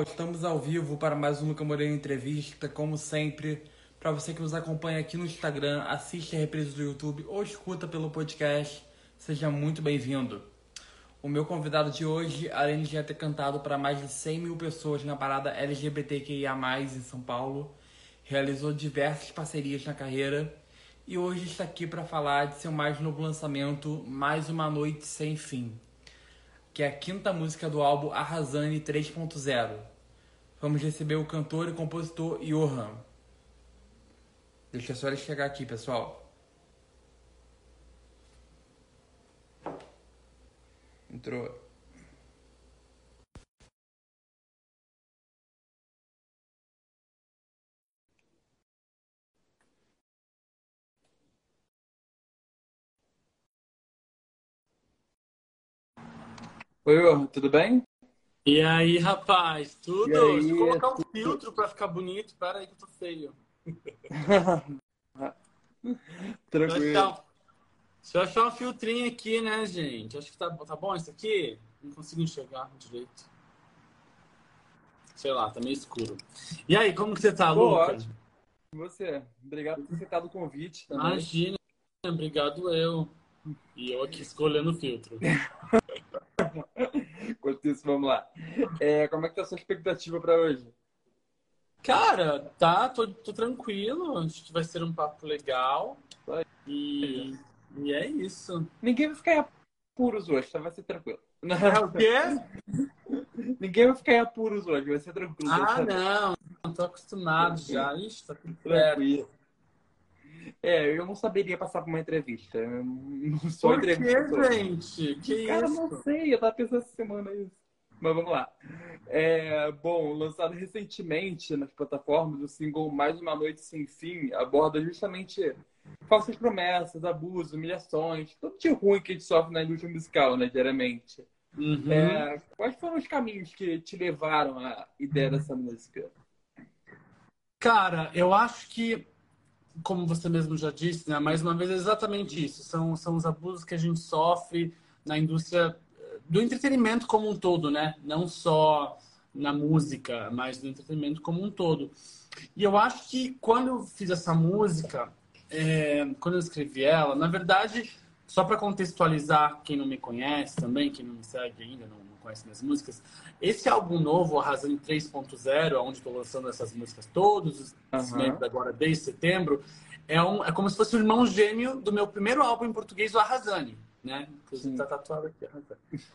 estamos ao vivo para mais um Luca Moreno Entrevista, como sempre. Para você que nos acompanha aqui no Instagram, assiste a reprise do YouTube ou escuta pelo podcast, seja muito bem-vindo. O meu convidado de hoje, além de já ter cantado para mais de 100 mil pessoas na parada LGBTQIA+, em São Paulo, realizou diversas parcerias na carreira e hoje está aqui para falar de seu mais novo lançamento, Mais Uma Noite Sem Fim, que é a quinta música do álbum Arrasane 3.0. Vamos receber o cantor e compositor Johan. Deixa só ele chegar aqui, pessoal. Entrou. Oi, tudo bem? E aí, rapaz, tudo? Aí, Deixa eu colocar um tudo- filtro pra ficar bonito. Pera aí que eu tô feio. Deixa eu Tranquilo. achar, deixa eu achar um filtrinho aqui, né, gente? Acho que tá, tá bom isso aqui? Não consigo enxergar direito. Sei lá, tá meio escuro. E aí, como que você tá, Tô Luca? ótimo. E você? Obrigado por ter aceitado o convite também. Imagina, obrigado eu. E eu aqui escolhendo o filtro. Isso, vamos lá. É, como é que tá a sua expectativa para hoje? Cara, tá, tô, tô tranquilo. Acho que vai ser um papo legal. E, e é isso. Ninguém vai ficar em apuros hoje, tá? Vai ser tranquilo. É o quê? Ninguém vai ficar em apuros hoje, vai ser tranquilo. Ah, não. Não tô acostumado já. Ixi, tá tudo. Tranquilo. É, eu não saberia passar por uma entrevista. Eu não sou Por que, entrevistador. gente? Que Cara, isso? não sei, eu tava pensando essa semana isso. Mas vamos lá. É, bom, lançado recentemente nas plataformas, o single Mais Uma Noite Sem Fim aborda justamente falsas promessas, abusos, humilhações, tudo de ruim que a gente sofre na indústria musical, né, diariamente. Uhum. É, quais foram os caminhos que te levaram à ideia dessa música? Cara, eu acho que, como você mesmo já disse, né, mais uma vez é exatamente isso. São, são os abusos que a gente sofre na indústria eh, do entretenimento como um todo, né? Não só na música, mas do entretenimento como um todo. E eu acho que quando eu fiz essa música, é, quando eu escrevi ela, na verdade, só para contextualizar quem não me conhece também, quem não me segue ainda, não conhece minhas músicas, esse álbum novo, Arrasando 3.0, onde estou lançando essas músicas todos os Aham. meses agora, desde setembro, é, um, é como se fosse o irmão gêmeo do meu primeiro álbum em português, o Arrasane, né? Inclusive Sim. tá tatuado aqui.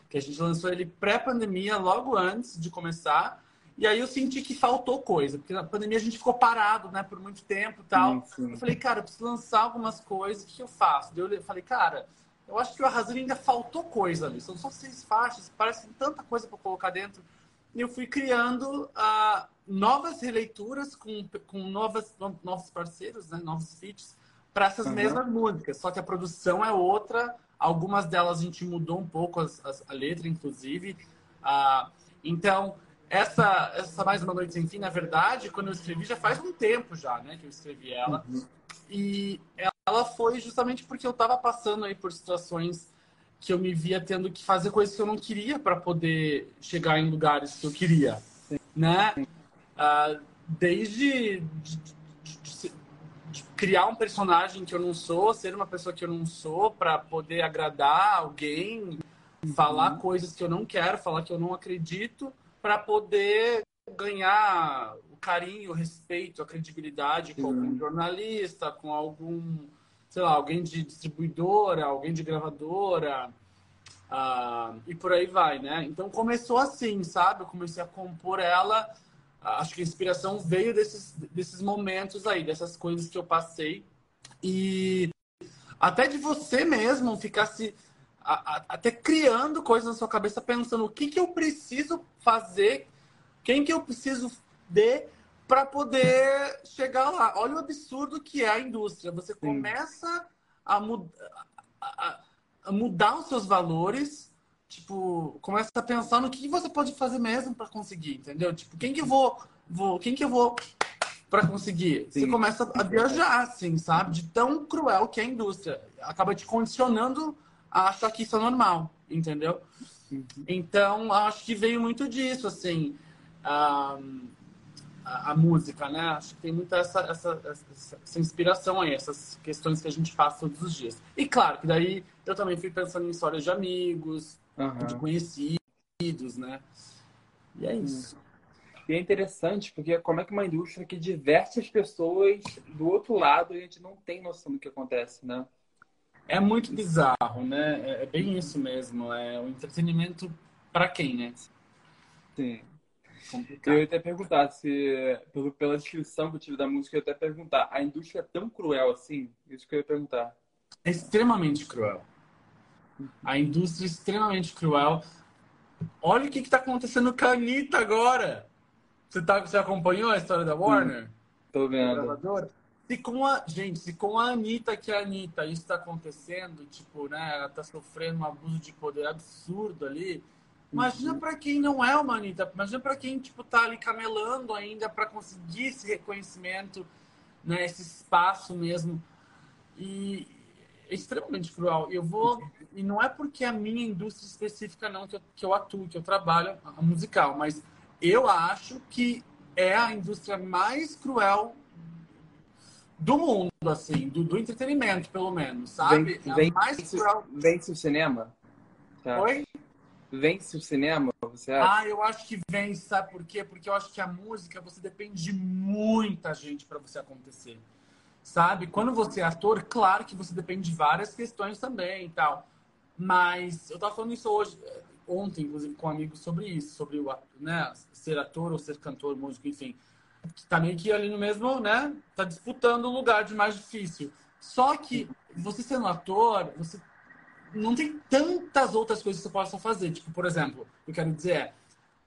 Que a gente lançou ele pré-pandemia, logo antes de começar. E aí eu senti que faltou coisa, porque na pandemia a gente ficou parado, né, por muito tempo e tal. Sim, sim. Eu falei, cara, eu preciso lançar algumas coisas, o que eu faço? Daí eu falei, cara, eu acho que o Arrasando ainda faltou coisa ali. São só seis faixas, parece tanta coisa para colocar dentro. E eu fui criando ah, novas releituras com, com novas, no- novos parceiros, né, novos feats, para essas Uhum. mesmas músicas. Só que a produção é outra. Algumas delas a gente mudou um pouco as, as- a letra, inclusive. Ah, então, essa, essa Mais Uma Noite Sem Fim, na verdade, quando eu escrevi, já faz um tempo já, né, que eu escrevi ela. E ela foi justamente porque eu estava passando aí por situações que eu me via tendo que fazer coisas que eu não queria para poder chegar em lugares que eu queria, né? Ah, desde de, de- de criar um personagem que eu não sou, ser uma pessoa que eu não sou, para poder agradar alguém, falar coisas que eu não quero, falar que eu não acredito, para poder ganhar o carinho, o respeito, a credibilidade com Sim. algum jornalista, com algum, sei lá, alguém de distribuidora, alguém de gravadora, ah, e por aí vai, né? Então começou assim, sabe? Eu comecei a compor ela. ah, Acho que a inspiração veio desses, desses momentos aí, dessas coisas que eu passei. E até de você mesmo ficar se. a- a- até criando coisas na sua cabeça, pensando o que, que eu preciso fazer, quem que eu preciso de para poder chegar lá. Olha o absurdo que é a indústria. Você começa a, mud a- a- mudar os seus valores, tipo, começa a pensar no que você pode fazer mesmo para conseguir, entendeu? Tipo, quem que eu vou, vou quem que eu vou para conseguir? Você Sim. começa a viajar, assim, sabe? De tão cruel que é a indústria. Acaba te condicionando a achar que isso é normal, entendeu? Então, acho que veio muito disso, assim. a, a, a, música, né? Acho que tem muita essa, essa, essa, essa, inspiração aí, essas questões que a gente faz todos os dias. E claro que daí eu também fui pensando em histórias de amigos, uhum. de conhecidos, né? E é isso. E é interessante porque como é que uma indústria que diverte as pessoas do outro lado e a gente não tem noção do que acontece, né? É muito bizarro, né? É, é bem isso mesmo. É o entretenimento para quem, né? Sim. Complicado. Eu ia até perguntar se, pela descrição que eu tive da música, eu ia até perguntar, a indústria é tão cruel assim? Isso que eu ia perguntar. É extremamente cruel. A indústria é extremamente cruel. Olha o que está acontecendo com a Anitta agora. Você, tá, você acompanhou a história da Warner? Hum, tô vendo. Se com a, gente, se com a Anitta, que é a Anitta, isso está acontecendo, tipo, né, ela está sofrendo um abuso de poder absurdo ali, imagina uhum. para quem não é uma Anitta, imagina para quem, tipo, tá ali camelando ainda para conseguir esse reconhecimento, né, esse espaço mesmo. E é extremamente cruel. Eu vou, e não é porque a minha indústria específica não que eu, que eu atuo, que eu trabalho, a musical, mas eu acho que é a indústria mais cruel do mundo, assim, do, do entretenimento, pelo menos, sabe? Vem, vem, mais vence o cinema? Tá. Oi? Vence o cinema, você acha? Ah, eu acho que vence, sabe por quê? Porque eu acho que a música, você depende de muita gente para você acontecer. Sabe? Quando você é ator, claro que você depende de várias questões também e tal. Mas eu tava falando isso hoje, ontem, inclusive, com amigos sobre isso, sobre o, né, ser ator ou ser cantor, músico, enfim que tá meio que ali no mesmo, né? Tá disputando o lugar de mais difícil. Só que você sendo ator, você não tem tantas outras coisas que você possa fazer. Tipo, por exemplo, eu quero dizer é,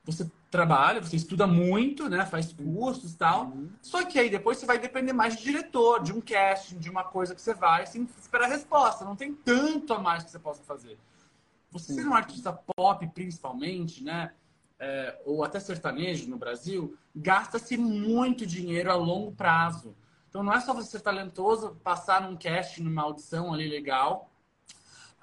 você trabalha, você estuda muito, né? Faz cursos e tal. Uhum. Só que aí depois você vai depender mais de diretor, de um casting, de uma coisa que você vai, sem esperar a resposta. Não tem tanto a mais que você possa fazer. Você ser um artista pop, principalmente, né? é, ou até sertanejo no Brasil, gasta-se muito dinheiro a longo prazo. Então não é só você ser talentoso, passar num cast, numa audição ali legal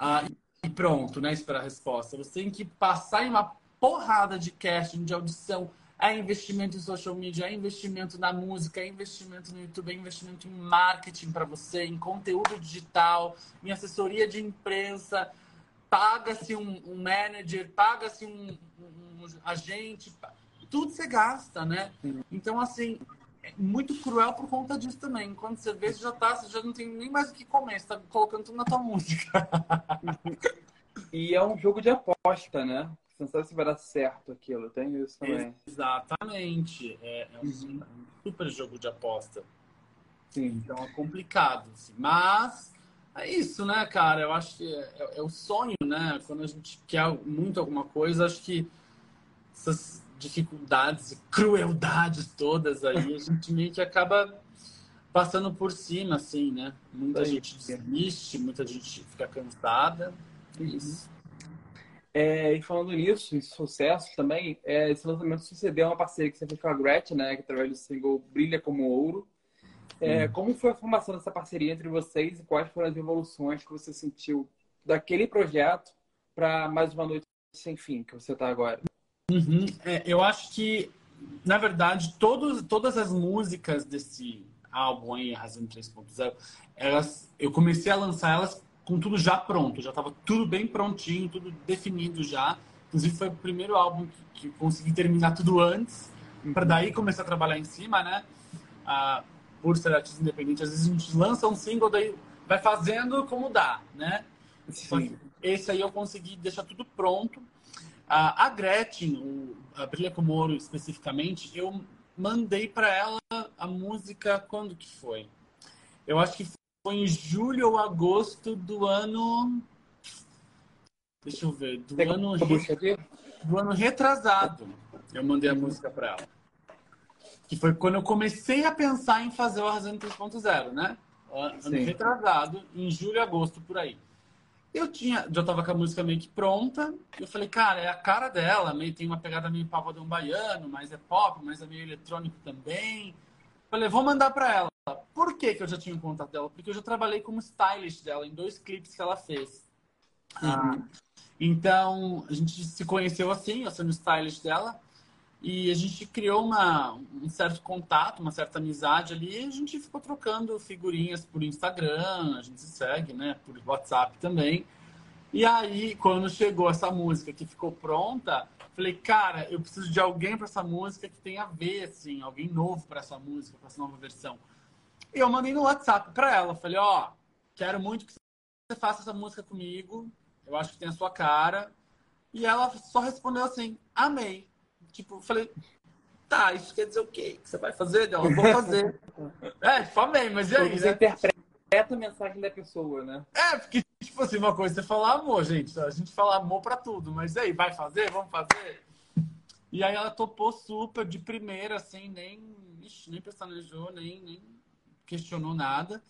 uh, e pronto, né? Esperar a resposta. Você tem que passar em uma porrada de casting, de audição. É investimento em social media, é investimento na música, é investimento no YouTube, é investimento em marketing para você, em conteúdo digital, em assessoria de imprensa. Paga-se um, um manager, paga-se um, a gente, tudo você gasta, né? Então, assim, é muito cruel por conta disso também. Quando você vê, você já tá, você já não tem nem mais o que comer, você tá colocando tudo na tua música. e é um jogo de aposta, né? Você não sabe se vai dar certo aquilo, tem isso também. Exatamente. É, é um, uhum. super jogo de aposta. Sim. Então é complicado, assim. Mas é isso, né, cara? Eu acho que é, é, é, o sonho, né? Quando a gente quer muito alguma coisa, acho que essas dificuldades e crueldades todas aí, a gente meio que acaba passando por cima, assim, né? Muita gente desiste, muita gente fica cansada. É isso. É, e falando nisso, em sucesso também, é, esse lançamento sucedeu uma parceria que você fez com a Gretchen, né? Que através do single Brilha Como Ouro. É, hum. Como foi a formação dessa parceria entre vocês e quais foram as evoluções que você sentiu daquele projeto para mais uma noite sem fim que você está agora? Uhum. É, eu acho que, na verdade, todos, todas as músicas desse álbum aí, Razão 3.0, elas, eu comecei a lançar elas com tudo já pronto, já estava tudo bem prontinho, tudo definido já. Inclusive foi o primeiro álbum que, que consegui terminar tudo antes, para daí começar a trabalhar em cima, né? Ah, por ser artista independente, às vezes a gente lança um single, daí vai fazendo como dá, né? Sim. Esse aí eu consegui deixar tudo pronto. A, Gretchen, a Brilha como Ouro especificamente, eu mandei para ela a música quando que foi? Eu acho que foi em julho ou agosto do ano. Deixa eu ver, do Tem ano re... do ano retrasado. Eu mandei a música para ela. Que foi quando eu comecei a pensar em fazer o Arrasando 3.0, né? Ano Sim. retrasado, em julho agosto por aí. Eu tinha, já tava com a música meio que pronta. Eu falei, cara, é a cara dela, meio tem uma pegada meio pagodão baiano, mas é pop, mas é meio eletrônico também. Falei, vou mandar para ela. Por que, que eu já tinha o contato dela? Porque eu já trabalhei como stylist dela em dois clipes que ela fez. Uhum. Ah, então, a gente se conheceu assim, eu sendo stylist dela. E a gente criou uma, um certo contato, uma certa amizade ali. E a gente ficou trocando figurinhas por Instagram, a gente se segue, né? Por WhatsApp também. E aí, quando chegou essa música que ficou pronta, falei, cara, eu preciso de alguém para essa música que tenha a ver, assim, alguém novo para essa música, para essa nova versão. E eu mandei no WhatsApp para ela, falei, ó, oh, quero muito que você faça essa música comigo, eu acho que tem a sua cara. E ela só respondeu assim, amei. Tipo, falei, tá, isso quer dizer o quê? Que você vai fazer? Não, eu vou fazer. é, amei, mas e aí? Você né? interpreta a mensagem da pessoa, né? É, porque, tipo assim, uma coisa é você falar amor, gente. A gente fala amor pra tudo, mas e aí, vai fazer? Vamos fazer? E aí ela topou super de primeira, assim, nem, ixi, nem pestanejou, nem, nem questionou nada.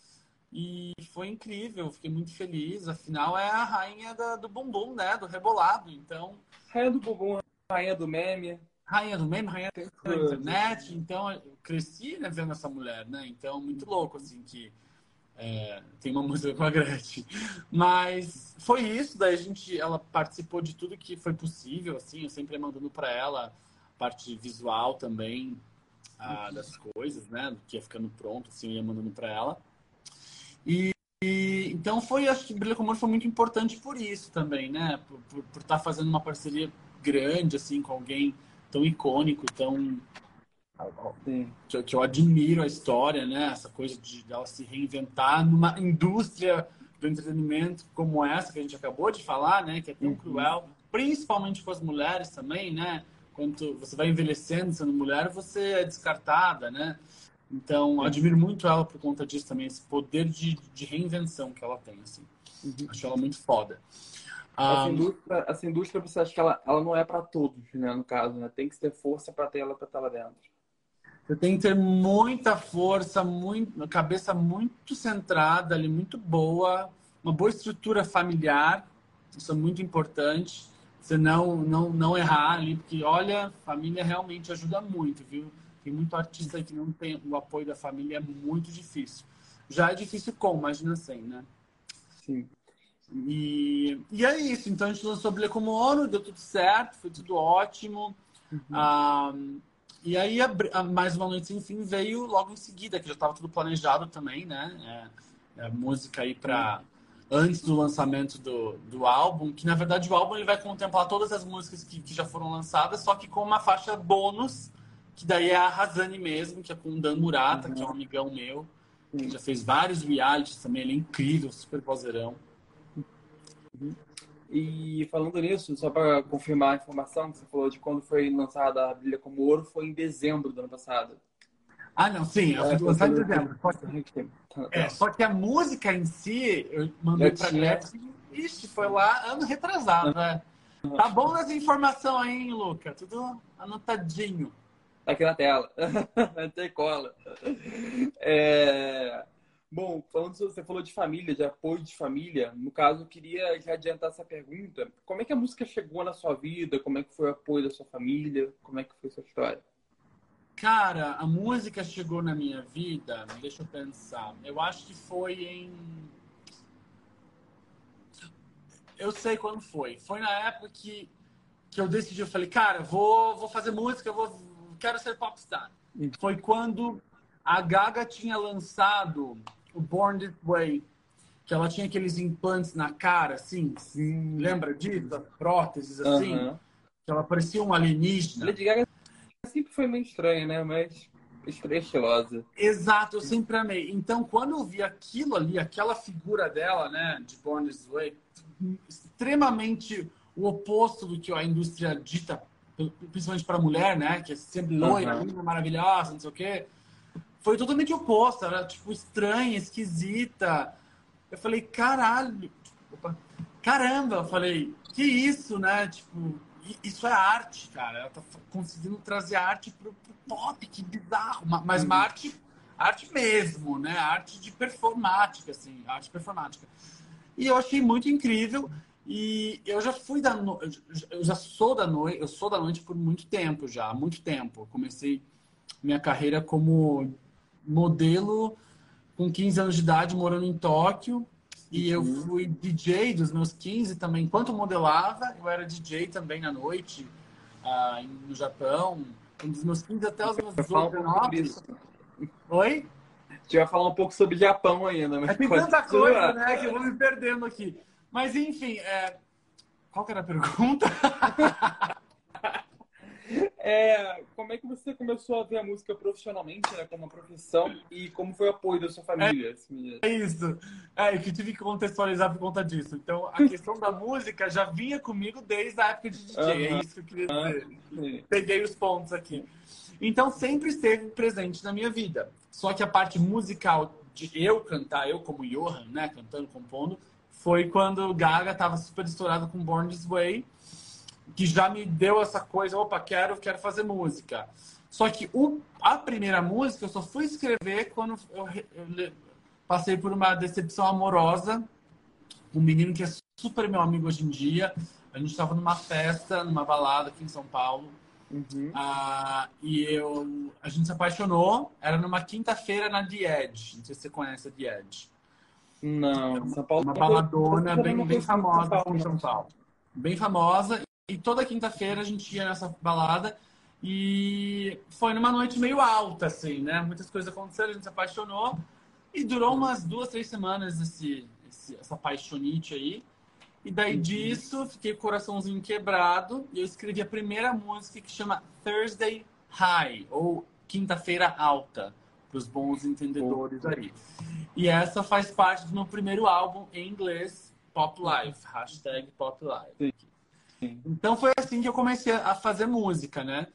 E foi incrível, fiquei muito feliz. Afinal, é a rainha da, do bumbum, né? Do rebolado. Então. Rainha do bumbum, rainha do meme rainha do meme, rainha da internet. Então, eu cresci né, vendo essa mulher, né? Então, muito louco, assim, que é, tem uma música com a Gretchen. Mas foi isso, daí a gente, ela participou de tudo que foi possível, assim, eu sempre mandando para ela parte visual também a, das coisas, né? Do que ia ficando pronto, assim, eu ia mandando para ela. E, e, então foi, acho que Brilha Comum foi muito importante por isso também, né? Por estar tá fazendo uma parceria grande, assim, com alguém tão icônico, tão que, que, eu admiro a história, né? Essa coisa de ela se reinventar numa indústria do entretenimento como essa que a gente acabou de falar, né? Que é tão uhum. cruel, principalmente com as mulheres também, né? Quando você vai envelhecendo sendo mulher, você é descartada, né? Então, admiro muito ela por conta disso também, esse poder de, de reinvenção que ela tem, assim. Uhum. Acho ela muito foda. Essa, indústria, essa indústria, você acha que ela, ela não é para todos, né? No caso, né? Tem que ter força para ter ela para estar lá dentro. Você tem que ter muita força, muito, cabeça muito centrada ali, muito boa, uma boa estrutura familiar, isso é muito importante. Você não, não, não errar ali, porque olha, família realmente ajuda muito, viu? Tem muito artista que não tem o apoio da família, é muito difícil. Já é difícil com, imagina sem, né? Sim. E, e é isso. Então a gente lançou Bilha como ONU, deu tudo certo, foi tudo ótimo. Uhum. Ah, e aí, a, a, mais uma noite sem fim veio logo em seguida, que já estava tudo planejado também, né? É, é música aí para antes do lançamento do, do álbum, que na verdade o álbum ele vai contemplar todas as músicas que, que já foram lançadas, só que com uma faixa bônus, que daí é a Razane mesmo, que é com o Dan Murata, uhum. que é um amigão meu, que já fez vários realities também, ele é incrível, super vozeirão. Uhum. E falando nisso, só para confirmar a informação que você falou de quando foi lançada a Brilha como Ouro, foi em dezembro do ano passado. Ah, não, sim, é, foi lançado em dezembro. É, só que a música em si, eu mandei para Gretchen, ixi, foi lá ano retrasado, né? Tá bom essa informação aí, hein, Luca? Tudo anotadinho. Tá aqui na tela. Tem cola. É... Bom, falando você falou de família, de apoio de família. No caso, eu queria já adiantar essa pergunta. Como é que a música chegou na sua vida? Como é que foi o apoio da sua família? Como é que foi a sua história? Cara, a música chegou na minha vida, deixa eu pensar. Eu acho que foi em. Eu sei quando foi. Foi na época que, que eu decidi, eu falei, cara, vou, vou fazer música, vou, quero ser popstar. Hum. Foi quando a Gaga tinha lançado o Born This Way, que ela tinha aqueles implantes na cara, assim. Sim. Lembra disso? Próteses, assim. Que ela parecia um alienígena. Lady Gaga sempre foi meio estranha, né? Mas estilosa. Exato, eu sempre amei. Então, quando eu vi aquilo ali, aquela figura dela, né, de Born This Way, extremamente o oposto do que a indústria dita, principalmente para mulher, né, que é sempre loira, uhum. maravilhosa, não sei o quê foi totalmente oposta. Era, tipo, estranha, esquisita. Eu falei, caralho. Opa, caramba, eu falei, que isso, né? Tipo, isso é arte, cara. Ela tá conseguindo trazer arte pro, pro pop, que bizarro. Mas uma arte, arte mesmo, né? Arte de performática, assim, arte performática. E eu achei muito incrível. E eu já fui da no... eu já sou da noite, eu sou da noite por muito tempo já, muito tempo. Eu comecei minha carreira como modelo com 15 anos de idade, morando em Tóquio. E eu uhum. fui DJ dos meus 15 também. Enquanto modelava, eu era DJ também à noite. uh, no Japão, dos meus 15 até os meus 18, 19. Oi? A gente vai falar um pouco sobre Japão ainda. Mas é, tem tanta coisa, né, que eu vou me perdendo aqui. Mas, enfim, é... qual que era a pergunta? É, como é que você começou a ver a música profissionalmente, né, como uma profissão, e como foi o apoio da sua família? É, é isso. É, eu tive que contextualizar por conta disso. Então, a questão da música já vinha comigo desde a época de DJ. Uhum. É isso que eu queria dizer. Uhum. Peguei os pontos aqui. Então, sempre esteve presente na minha vida. Só que a parte musical de eu cantar, eu como Johan, né, cantando, compondo, foi quando Gaga estava super estourada com Born This Way que já me deu essa coisa, opa, quero, quero fazer música. Só que o, a primeira música eu só fui escrever quando eu, eu passei por uma decepção amorosa. Um menino que é super meu amigo hoje em dia. A gente estava numa festa, numa balada aqui em São Paulo. Uhum. Ah, e eu, a gente se apaixonou. Era numa quinta-feira na Edge. Não sei se você conhece a Edge. Não, São Paulo. Uma baladona bem, bem famosa em São Paulo. Bem famosa. E toda quinta-feira a gente ia nessa balada e foi numa noite meio alta, assim, né? Muitas coisas aconteceram, a gente se apaixonou e durou umas duas, três semanas esse, esse essa paixonite aí. E daí uhum. disso, fiquei com o coraçãozinho quebrado e eu escrevi a primeira música que chama Thursday High, ou Quinta-feira Alta, para os bons entendedores aí. E essa faz parte do meu primeiro álbum em inglês, Pop Life, hashtag Pop Life. Então foi assim que eu comecei a fazer música, né?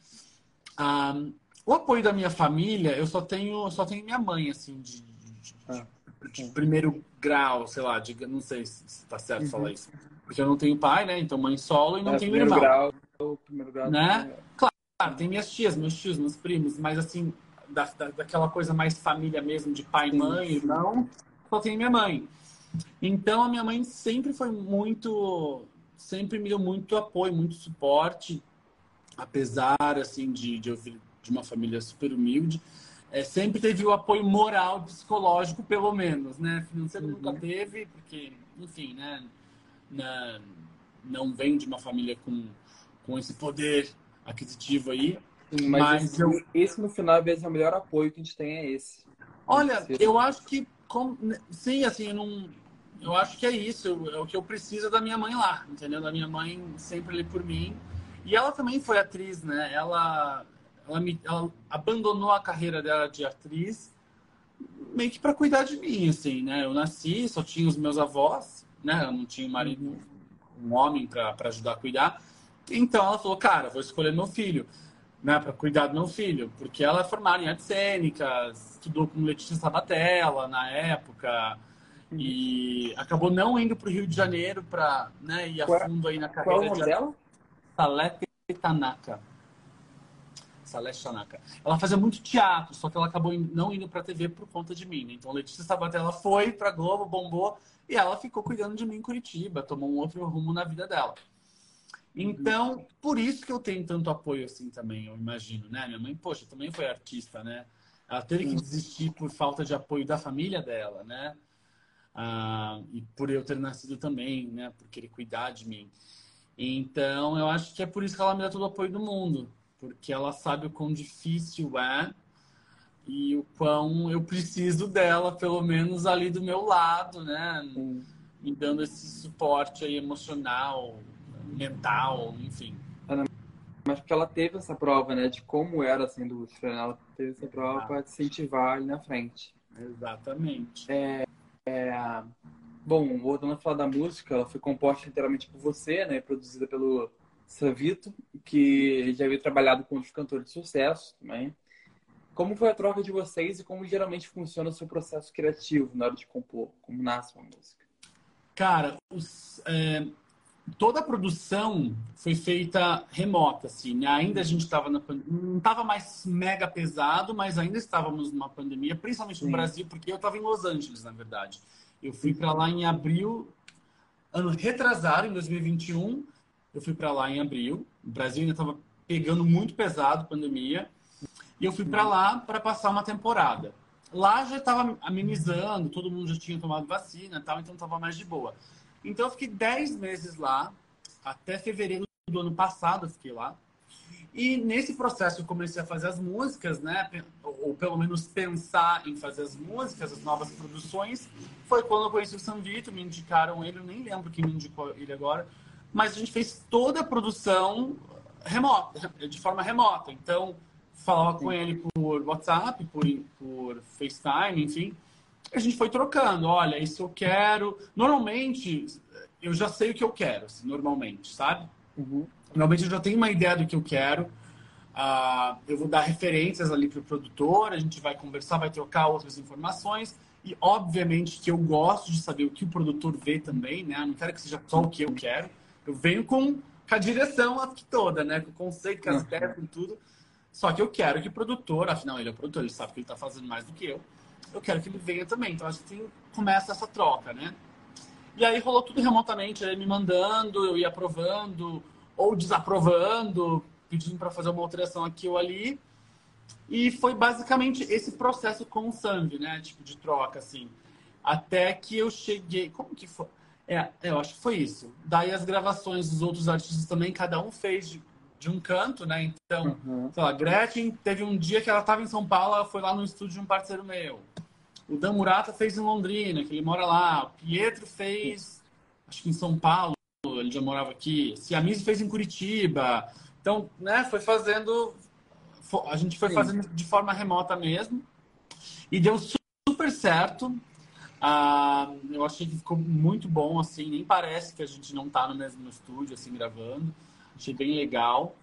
Um, o apoio da minha família, eu só tenho, só tenho minha mãe, assim, de, de, ah, de, primeiro grau, sei lá, de, não sei se tá certo uhum. falar isso. Porque eu não tenho pai, né? Então mãe solo e não é, tenho irmão. Grau, primeiro grau. Né? É. Claro, tem minhas tias, meus tios, meus primos, mas assim, da, da, daquela coisa mais família mesmo, de pai, mãe, irmão, só tenho minha mãe. Então a minha mãe sempre foi muito sempre me deu muito apoio, muito suporte, apesar assim de, de eu vir de uma família super humilde. É, sempre teve o apoio moral, psicológico, pelo menos, né? Financeiro uhum. nunca teve, porque, enfim, né? Na, não vem de uma família com, com esse poder aquisitivo aí. Sim, mas, mas esse, eu... esse, no final, às vezes, é o melhor apoio que a gente tem é esse. Olha, eu acho que, com... sim, assim, eu não, eu acho que é isso. É o que eu preciso da minha mãe lá, entendeu? Da minha mãe sempre ali por mim. E ela também foi atriz, né? Ela, ela, me, ela abandonou a carreira dela de atriz meio que para cuidar de mim, assim, né? Eu nasci, só tinha os meus avós, né? Eu não tinha um marido, um homem para ajudar a cuidar. Então ela falou, cara, vou escolher meu filho, né? Para cuidar do meu filho, porque ela é formada em artes cênicas, estudou com Letícia Sabatella na época. E acabou não indo para o Rio de Janeiro para né, ir a fundo aí na carreira qual é o nome de dela? Salete Tanaka. Salete Tanaka. Ela fazia muito teatro, só que ela acabou não indo para a TV por conta de mim. Né? Então, Letícia Sabatella foi para Globo, bombou, e ela ficou cuidando de mim em Curitiba, tomou um outro rumo na vida dela. Então, por isso que eu tenho tanto apoio assim também, eu imagino, né? Minha mãe, poxa, também foi artista, né? Ela teve que desistir por falta de apoio da família dela, né? Ah, e por eu ter nascido também, né, por querer cuidar de mim. Então, eu acho que é por isso que ela me dá todo o apoio do mundo, porque ela sabe o quão difícil é e o quão eu preciso dela, pelo menos ali do meu lado, né, Sim. me dando esse suporte aí emocional, mental, enfim. Mas porque ela teve essa prova, né, de como era essa indústria, né? ela teve essa prova ah. para te incentivar ali na frente. Exatamente. É, é, bom, voltando a falar da música, ela foi composta inteiramente por você, né? Produzida pelo Savito, que já havia trabalhado com outros cantores de sucesso também. Como foi a troca de vocês e como geralmente funciona o seu processo criativo na hora de compor? Como nasce uma música? Cara, os, é, toda a produção foi feita remota, assim, né? Ainda a gente estava na pandemia, não estava mais mega pesado, mas ainda estávamos numa pandemia, principalmente no Sim. Brasil, porque eu estava em Los Angeles, na verdade. Eu fui para lá em abril, ano retrasado, em 2021, eu fui para lá em abril. O Brasil ainda estava pegando muito pesado, pandemia, e eu fui para lá para passar uma temporada. Lá já estava amenizando, todo mundo já tinha tomado vacina, tal, então estava mais de boa. Então eu fiquei 10 meses lá, até fevereiro do ano passado eu fiquei lá. E nesse processo eu comecei a fazer as músicas, né? Ou pelo menos pensar em fazer as músicas, as novas produções. Foi quando eu conheci o San Vito, me indicaram ele, eu nem lembro quem me indicou ele agora. Mas a gente fez toda a produção remota, de forma remota. Então, falava Sim. com ele por WhatsApp, por, por FaceTime, enfim. A gente foi trocando. Olha, isso eu quero. Normalmente, eu já sei o que eu quero, assim, normalmente, sabe? Uhum. Normalmente eu já tenho uma ideia do que eu quero. Uh, eu vou dar referências ali para o produtor, a gente vai conversar, vai trocar outras informações. E, obviamente, que eu gosto de saber o que o produtor vê também, né? Eu não quero que seja só o que eu quero. Eu venho com, com a direção aqui toda, né? Com o conceito, com as uhum. ideias, com tudo. Só que eu quero que o produtor, afinal, ele é o produtor, ele sabe que ele está fazendo mais do que eu. Eu quero que ele venha também. Então, a gente começa essa troca, né? E aí rolou tudo remotamente, ele me mandando, eu ia aprovando ou desaprovando, pedindo para fazer uma alteração aqui ou ali. E foi basicamente esse processo com o Sandy, né? Tipo de troca, assim. Até que eu cheguei. Como que foi? É, eu acho que foi isso. Daí as gravações dos outros artistas também, cada um fez de, de um canto, né? Então, uhum. sei lá, Gretchen teve um dia que ela estava em São Paulo, ela foi lá no estúdio de um parceiro meu. O Dan Murata fez em Londrina, que ele mora lá. O Pietro fez, acho que em São Paulo, ele já morava aqui. Ciamiso fez em Curitiba. Então, né, foi fazendo. A gente foi Sim. fazendo de forma remota mesmo. E deu super certo. Ah, eu achei que ficou muito bom, assim. Nem parece que a gente não tá no mesmo estúdio, assim, gravando. Achei bem legal.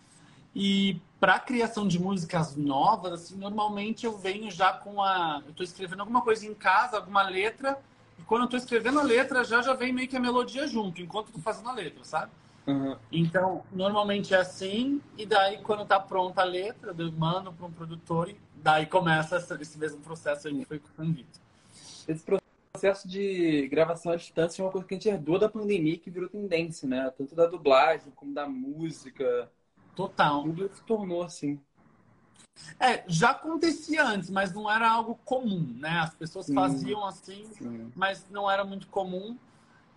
E para criação de músicas novas, assim, normalmente eu venho já com a. Eu estou escrevendo alguma coisa em casa, alguma letra, e quando eu estou escrevendo a letra, já já vem meio que a melodia junto, enquanto eu tô fazendo a letra, sabe? Uhum. Então, normalmente é assim, e daí quando está pronta a letra, eu mando para um produtor e daí começa esse mesmo processo aí que foi com o. Esse processo de gravação à distância é uma coisa que a gente herdou da pandemia que virou tendência, né? Tanto da dublagem como da música. Total. Tudo se tornou assim. É, já acontecia antes, mas não era algo comum, né? As pessoas sim, faziam assim, sim. mas não era muito comum.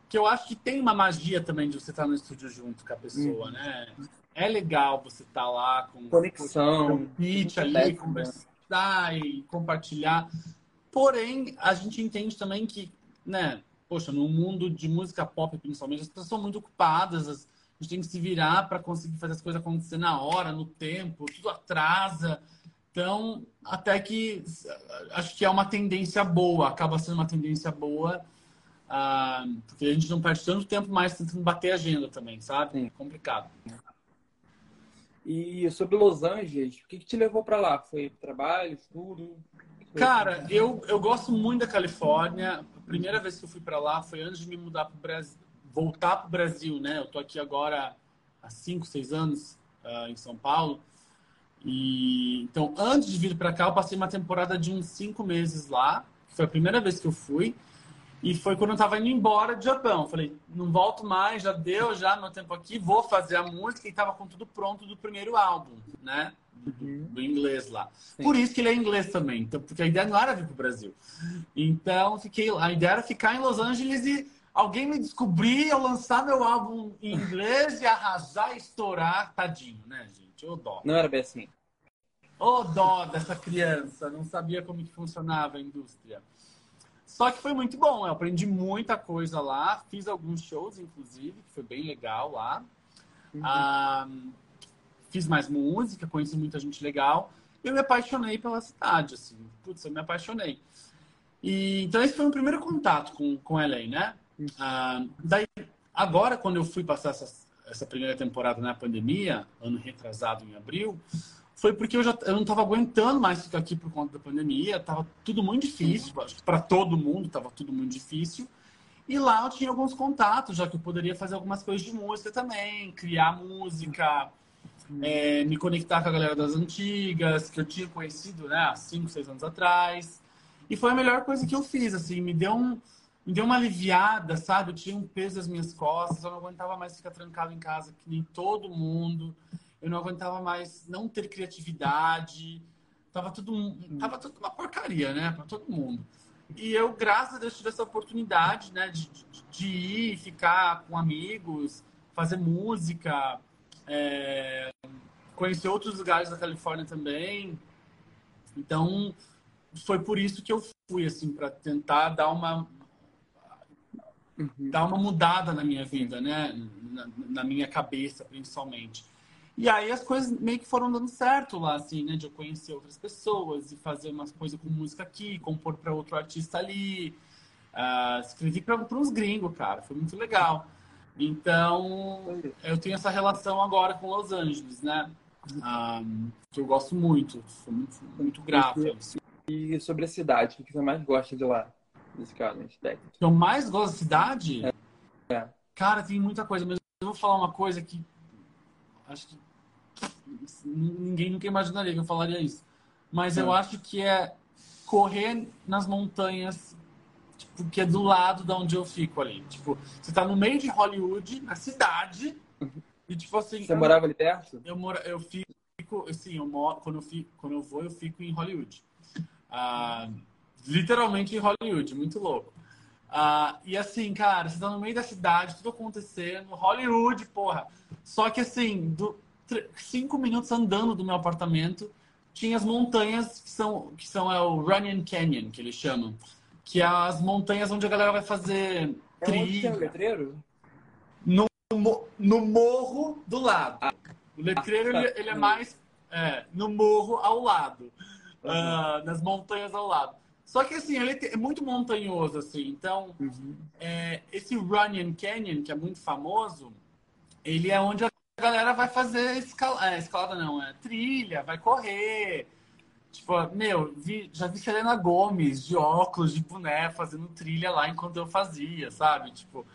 Que eu acho que tem uma magia também de você estar no estúdio junto com a pessoa, hum. né? É legal você estar lá com conexão, pitch ali, né? conversar e compartilhar. Porém, a gente entende também que, né? Poxa, no mundo de música pop, principalmente, as pessoas são muito ocupadas, as, gente tem que se virar para conseguir fazer as coisas acontecer na hora, no tempo, tudo atrasa. Então, até que acho que é uma tendência boa, acaba sendo uma tendência boa, uh, porque a gente não perde tanto tempo mais tentando bater a agenda também, sabe? É complicado. E sobre Los Angeles, o que, que te levou para lá? Foi trabalho, estudo? Cara, eu, eu gosto muito da Califórnia. A primeira vez que eu fui para lá foi antes de me mudar para o Brasil, voltar para o Brasil, né? Eu tô aqui agora há cinco, seis anos uh, em São Paulo. E então, antes de vir para cá, eu passei uma temporada de uns cinco meses lá. Foi a primeira vez que eu fui. E foi quando eu estava indo embora do Japão. Falei, não volto mais, já deu já meu tempo aqui, vou fazer a música e estava com tudo pronto do primeiro álbum, né? Do, uhum. do inglês lá. Sim. Por isso que ele é inglês também, então, porque a ideia não era vir para o Brasil. Então, fiquei, a ideia era ficar em Los Angeles e alguém me descobrir, eu lançar meu álbum em inglês e arrasar e estourar, tadinho, né, gente? Ô dó. Não era bem assim. Ô dó dessa criança, não sabia como que funcionava a indústria. Só que foi muito bom, eu aprendi muita coisa lá, fiz alguns shows, inclusive, que foi bem legal lá. Uhum. Ah, fiz mais música, conheci muita gente legal. Eu me apaixonei pela cidade, assim. Putz, eu me apaixonei. E, então esse foi o primeiro contato com, com LA, né? Ah, daí, agora, quando eu fui passar essa, essa primeira temporada na pandemia, ano retrasado em abril, foi porque eu já eu não estava aguentando mais ficar aqui por conta da pandemia, estava tudo muito difícil, para todo mundo estava tudo muito difícil. E lá eu tinha alguns contatos, já que eu poderia fazer algumas coisas de música também, criar música, é, me conectar com a galera das antigas, que eu tinha conhecido né, há 5, 6 anos atrás. E foi a melhor coisa que eu fiz, assim, me deu um, me deu uma aliviada, sabe? Eu tinha um peso nas minhas costas, eu não aguentava mais ficar trancado em casa que nem todo mundo. Eu não aguentava mais não ter criatividade. Tava tudo, tava tudo uma porcaria, né? Para todo mundo. E eu, graças a Deus, tive essa oportunidade, né? De, de, de ir, ficar com amigos, fazer música, é, conheci outros lugares da Califórnia também. Então, foi por isso que eu fui, assim, para tentar dar uma uhum. dar uma mudada na minha vida, né? Na, na, minha cabeça, principalmente. E aí as coisas meio que foram dando certo lá, assim, né? De eu conhecer outras pessoas e fazer umas coisas com música aqui, compor para outro artista ali. Uh, escrevi para uns gringos, cara. Foi muito legal. Então, eu tenho essa relação agora com Los Angeles, né? Um, que eu gosto muito. Sou muito, muito. E sobre a cidade, o que você mais gosta de lá? Desse eu mais gosto da cidade? É. é. Cara, tem muita coisa, mas eu vou falar uma coisa que acho que ninguém nunca imaginaria que eu falaria isso. Mas eu é. acho que é correr nas montanhas, tipo, que é do lado da onde eu fico ali. Tipo, você tá no meio de Hollywood, na cidade, uhum. e tipo assim. Você eu, morava ali perto? Eu, moro, eu fico, assim, eu moro, quando eu, fico, quando eu vou, eu fico em Hollywood. Ah, literalmente em Hollywood, muito louco. Ah, e assim, cara, você tá no meio da cidade, tudo acontecendo, Hollywood, porra. Só que assim, do, cinco minutos andando do meu apartamento, tinha as montanhas que são, que são é o Runyon Canyon, que eles chamam. Que é as montanhas onde a galera vai fazer é trilha. Onde o letreiro? No, no morro do lado. Ah. O letreiro, ele, ele, é mais é, no morro ao lado. Uhum. Uh, nas montanhas ao lado. Só que assim, ele é muito montanhoso, assim. Então, uhum. é, esse Runyon Canyon, que é muito famoso, ele é onde a galera vai fazer escalada, é, escalada não, é trilha, vai correr. Tipo, meu, vi, já vi Selena Gomes de óculos, de boné, fazendo trilha lá enquanto eu fazia, sabe? Tipo,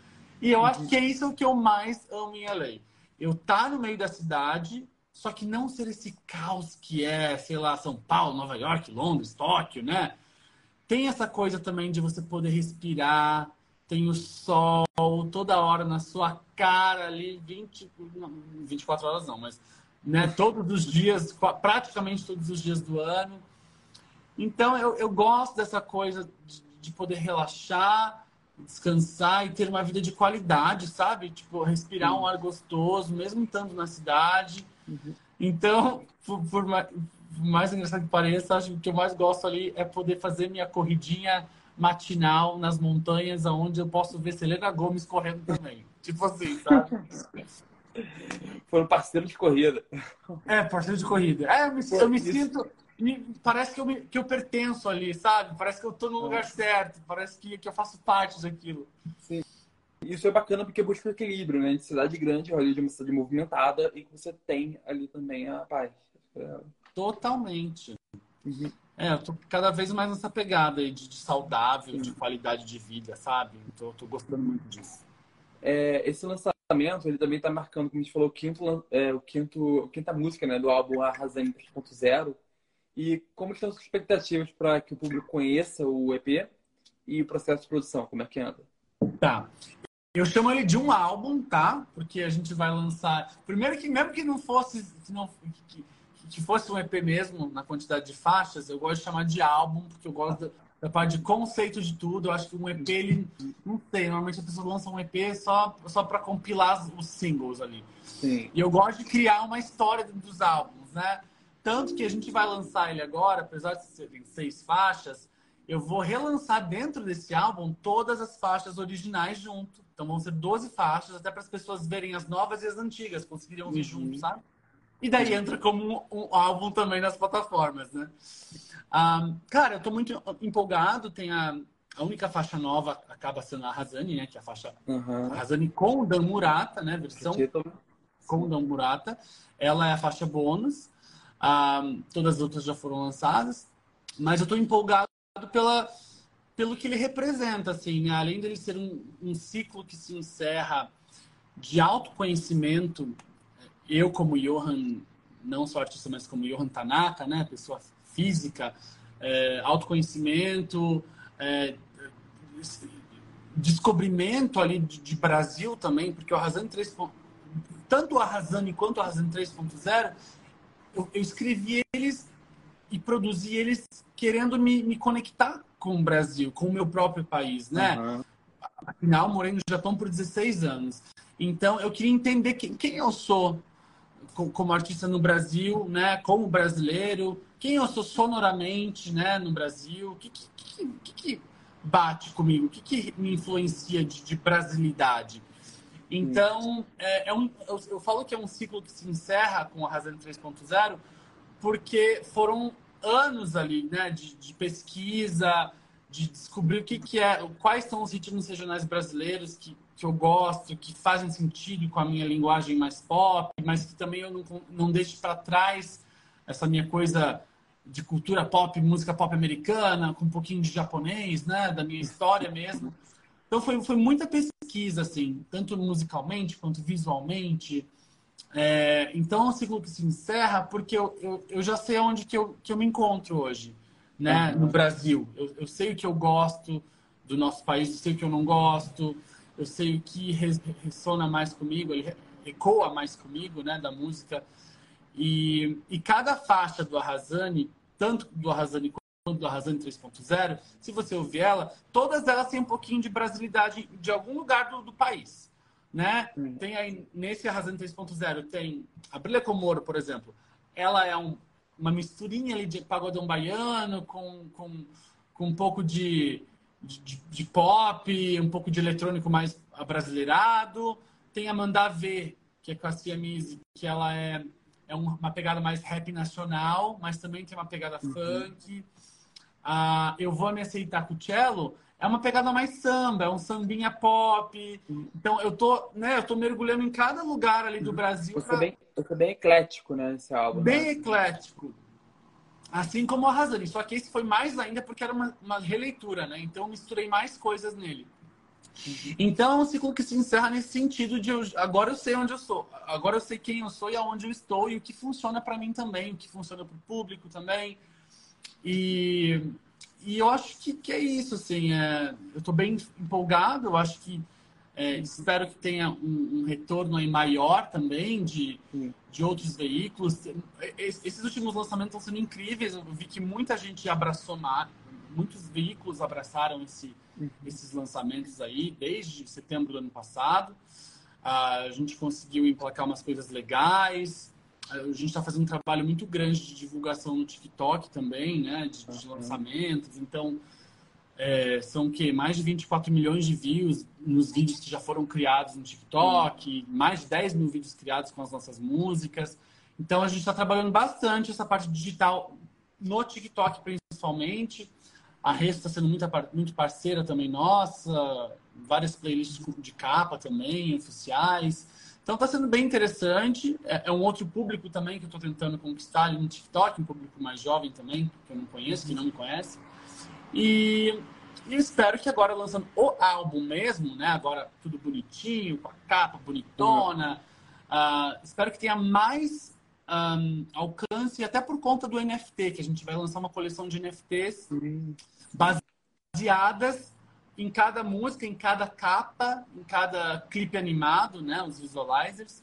e eu uhum. acho que é isso que eu mais amo em LA. Eu tá no meio da cidade, só que não ser esse caos que é, sei lá, São Paulo, Nova York, Londres, Tóquio, né? Tem essa coisa também de você poder respirar, tem o sol toda hora na sua cara ali, 20, não, 24 horas não, mas né, todos os dias, praticamente todos os dias do ano. Então eu, eu gosto dessa coisa de, de poder relaxar, descansar e ter uma vida de qualidade, sabe? Tipo, respirar um ar gostoso, mesmo estando na cidade. Uhum. Então, por, por, mais engraçado que pareça, acho que o que eu mais gosto ali é poder fazer minha corridinha matinal nas montanhas, onde eu posso ver Selena Gomes correndo também. tipo assim, sabe? Foram parceiros de corrida. É, parceiro de corrida. É, eu me, eu me sinto. Me, parece que eu, me, que eu pertenço ali, sabe? Parece que eu tô no lugar certo, parece que, que eu faço parte daquilo. Sim. Isso é bacana porque busca equilíbrio, né? De cidade grande, olha, de uma cidade movimentada e que você tem ali também a paz. É Totalmente. Uhum. É, eu tô cada vez mais nessa pegada aí de, de saudável, Sim. de qualidade de vida, sabe? Tô, tô gostando muito disso. É, esse lançamento, ele também tá marcando, como a gente falou, o quinto, é, o quinto, a quinta música, né, do álbum Arrasane 3.0. E como estão as expectativas para que o público conheça o EP e o processo de produção? Como é que anda? Tá. Eu chamo ele de um álbum, tá? Porque a gente vai lançar. Primeiro que mesmo que não fosse. Que não, que, que fosse um EP mesmo, na quantidade de faixas, eu gosto de chamar de álbum, porque eu gosto da, da parte de conceito de tudo. Eu acho que um EP, ele, não sei, normalmente a pessoa lança um EP só, só para compilar os singles ali. Sim. E eu gosto de criar uma história dos álbuns, né? Tanto que a gente vai lançar ele agora, apesar de serem seis faixas, eu vou relançar dentro desse álbum todas as faixas originais junto. Então vão ser 12 faixas, até para as pessoas verem as novas e as antigas, conseguirem ouvir uhum. junto, sabe? E daí entra como um, um álbum também nas plataformas, né? Cara, eu tô muito empolgado. Tem a, a única faixa nova acaba sendo a Razani, né? Que é a faixa uhum. Razani com o Dan Murata, né? Versão com o Dan Murata. Ela é a faixa bônus. Todas as outras já foram lançadas. Mas eu tô empolgado pela, pelo que ele representa, assim, né? Além dele ser um, um ciclo que se encerra de autoconhecimento eu como Johan, não só artista, mas como Johan Tanaka, né, pessoa física, é, autoconhecimento, é, descobrimento ali de, de, Brasil também, porque o Arrasane 3. Tanto o Arrasane quanto o Arrasane 3.0, eu, eu, escrevi eles e produzi eles querendo me, me conectar com o Brasil, com o meu próprio país, né? Uhum. Afinal, morei no Japão por 16 anos. Então, eu queria entender quem, quem eu sou como artista no Brasil, né? Como brasileiro, quem eu sou sonoramente, né? No Brasil, o que, que, que, que bate comigo, o que, que me influencia de, de brasilidade. Então, é, é um, eu, eu, falo que é um ciclo que se encerra com a Razão 3.0, porque foram anos ali, né, de, de, pesquisa, de descobrir o que, que é, quais são os ritmos regionais brasileiros que, que eu gosto, que fazem sentido com a minha linguagem mais pop, mas que também eu não, não deixo para trás essa minha coisa de cultura pop, música pop americana, com um pouquinho de japonês, né, da minha história mesmo. Então foi, foi muita pesquisa, assim, tanto musicalmente quanto visualmente. É, então é um ciclo se encerra porque eu, eu, eu, já sei onde que eu, que eu me encontro hoje, né, no Brasil. Eu, eu sei o que eu gosto do nosso país, eu sei o que eu não gosto, eu sei o que ressona mais comigo, ele ecoa mais comigo, né, da música. E, e cada faixa do Arrasane, tanto do Arrasane do Arrasane 3.0, se você ouvir ela, todas elas têm um pouquinho de brasilidade de algum lugar do, do país, né? Hum. Tem aí, nesse Arrasane 3.0, tem a Brilha Comoro, por exemplo. Ela é um, uma misturinha ali de pagodão baiano com, com, com um pouco de, de, de pop, um pouco de eletrônico mais abrasileirado. Tem a Mandar Ver, que é com a Siamese, que ela é é uma pegada mais rap nacional, mas também tem uma pegada uhum. funk ah, Eu Vou Me Aceitar com o Cello é uma pegada mais samba, é um sambinha pop. Então eu tô, né, eu tô mergulhando em cada lugar ali do Brasil. Você, pra... bem, você bem eclético, né, esse álbum. Bem né? eclético. Assim como o Arrasane. Só que esse foi mais ainda porque era uma, uma releitura, né? Então eu misturei mais coisas nele. Uhum. Então é um ciclo que se encerra nesse sentido de eu, agora eu sei onde eu sou, agora eu sei quem eu sou e aonde eu estou e o que funciona para mim também, o que funciona para o público também. E, e eu acho que, que é isso, assim, é, eu estou bem empolgado, eu acho que é, espero que tenha um, um, retorno aí maior também de, de outros veículos. Esses últimos lançamentos estão sendo incríveis, eu vi que muita gente abraçou, muitos veículos abraçaram esse, uhum. esses lançamentos aí desde setembro do ano passado. A gente conseguiu emplacar umas coisas legais, a gente está fazendo um trabalho muito grande de divulgação no TikTok também, né? De, de lançamentos. Então, é, são o quê? Mais de 24 milhões de views nos vídeos que já foram criados no TikTok, mais de 10 mil vídeos criados com as nossas músicas. Então, a gente está trabalhando bastante essa parte digital no TikTok, principalmente. A Resto está sendo muito, muito parceira também nossa. Várias playlists de capa também, oficiais. Então está sendo bem interessante. É, é, um outro público também que eu estou tentando conquistar ali no TikTok, um público mais jovem também, que eu não conheço, que não me conhece. E, e espero que agora lançando o álbum mesmo, né? Agora tudo bonitinho, com a capa bonitona. Uh, espero que tenha mais um, alcance, até por conta do NFT, que a gente vai lançar uma coleção de NFTs baseadas em cada música, em cada capa, em cada clipe animado, né, os visualizers.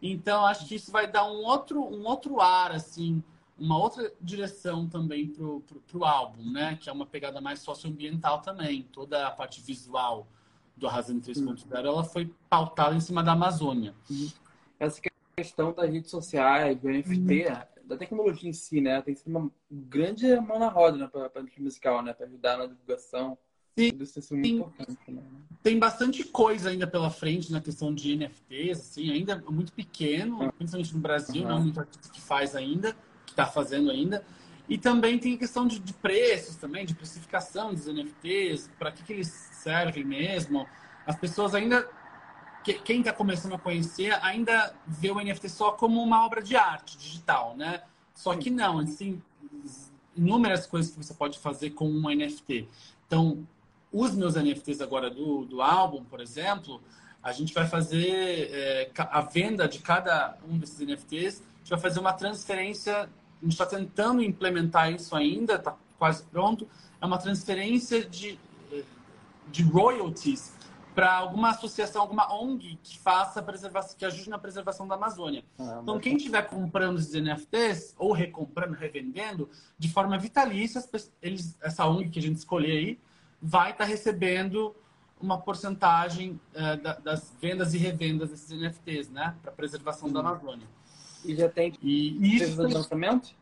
Então acho que isso vai dar um outro um outro ar assim, uma outra direção também pro, pro, pro álbum, né, que é uma pegada mais socioambiental também. Toda a parte visual do Arrasando 3.0, ela foi pautada em cima da Amazônia. Uhum. Essa questão das redes sociais, do NFT, uhum. da tecnologia em si, né, tem sido uma grande mão na roda, né, para a musical, né, para ajudar na divulgação Sim, tem, né? tem bastante coisa ainda pela frente na questão de NFTs, assim, ainda muito pequeno, ah. principalmente no Brasil, uhum. não muito artista que faz ainda, que está fazendo ainda. E também tem a questão de, de, preços também, de precificação dos NFTs, para que, que eles servem mesmo. As pessoas ainda, que, quem está começando a conhecer, ainda vê o NFT só como uma obra de arte digital, né? Só que não, assim, inúmeras coisas que você pode fazer com um NFT. Então, os meus NFTs agora do, do álbum, por exemplo, a gente vai fazer é, a venda de cada um desses NFTs, a gente vai fazer uma transferência, a gente está tentando implementar isso ainda, está quase pronto, é uma transferência de, de royalties para alguma associação, alguma ONG que faça preservação, que ajude na preservação da Amazônia. Ah, então, quem estiver comprando esses NFTs ou recomprando, revendendo, de forma vitalícia, eles, essa ONG que a gente escolher aí, vai estar tá recebendo uma porcentagem uh, da, das vendas e revendas desses NFTs, né? Para preservação da Amazônia. E já tem e isso lançamento?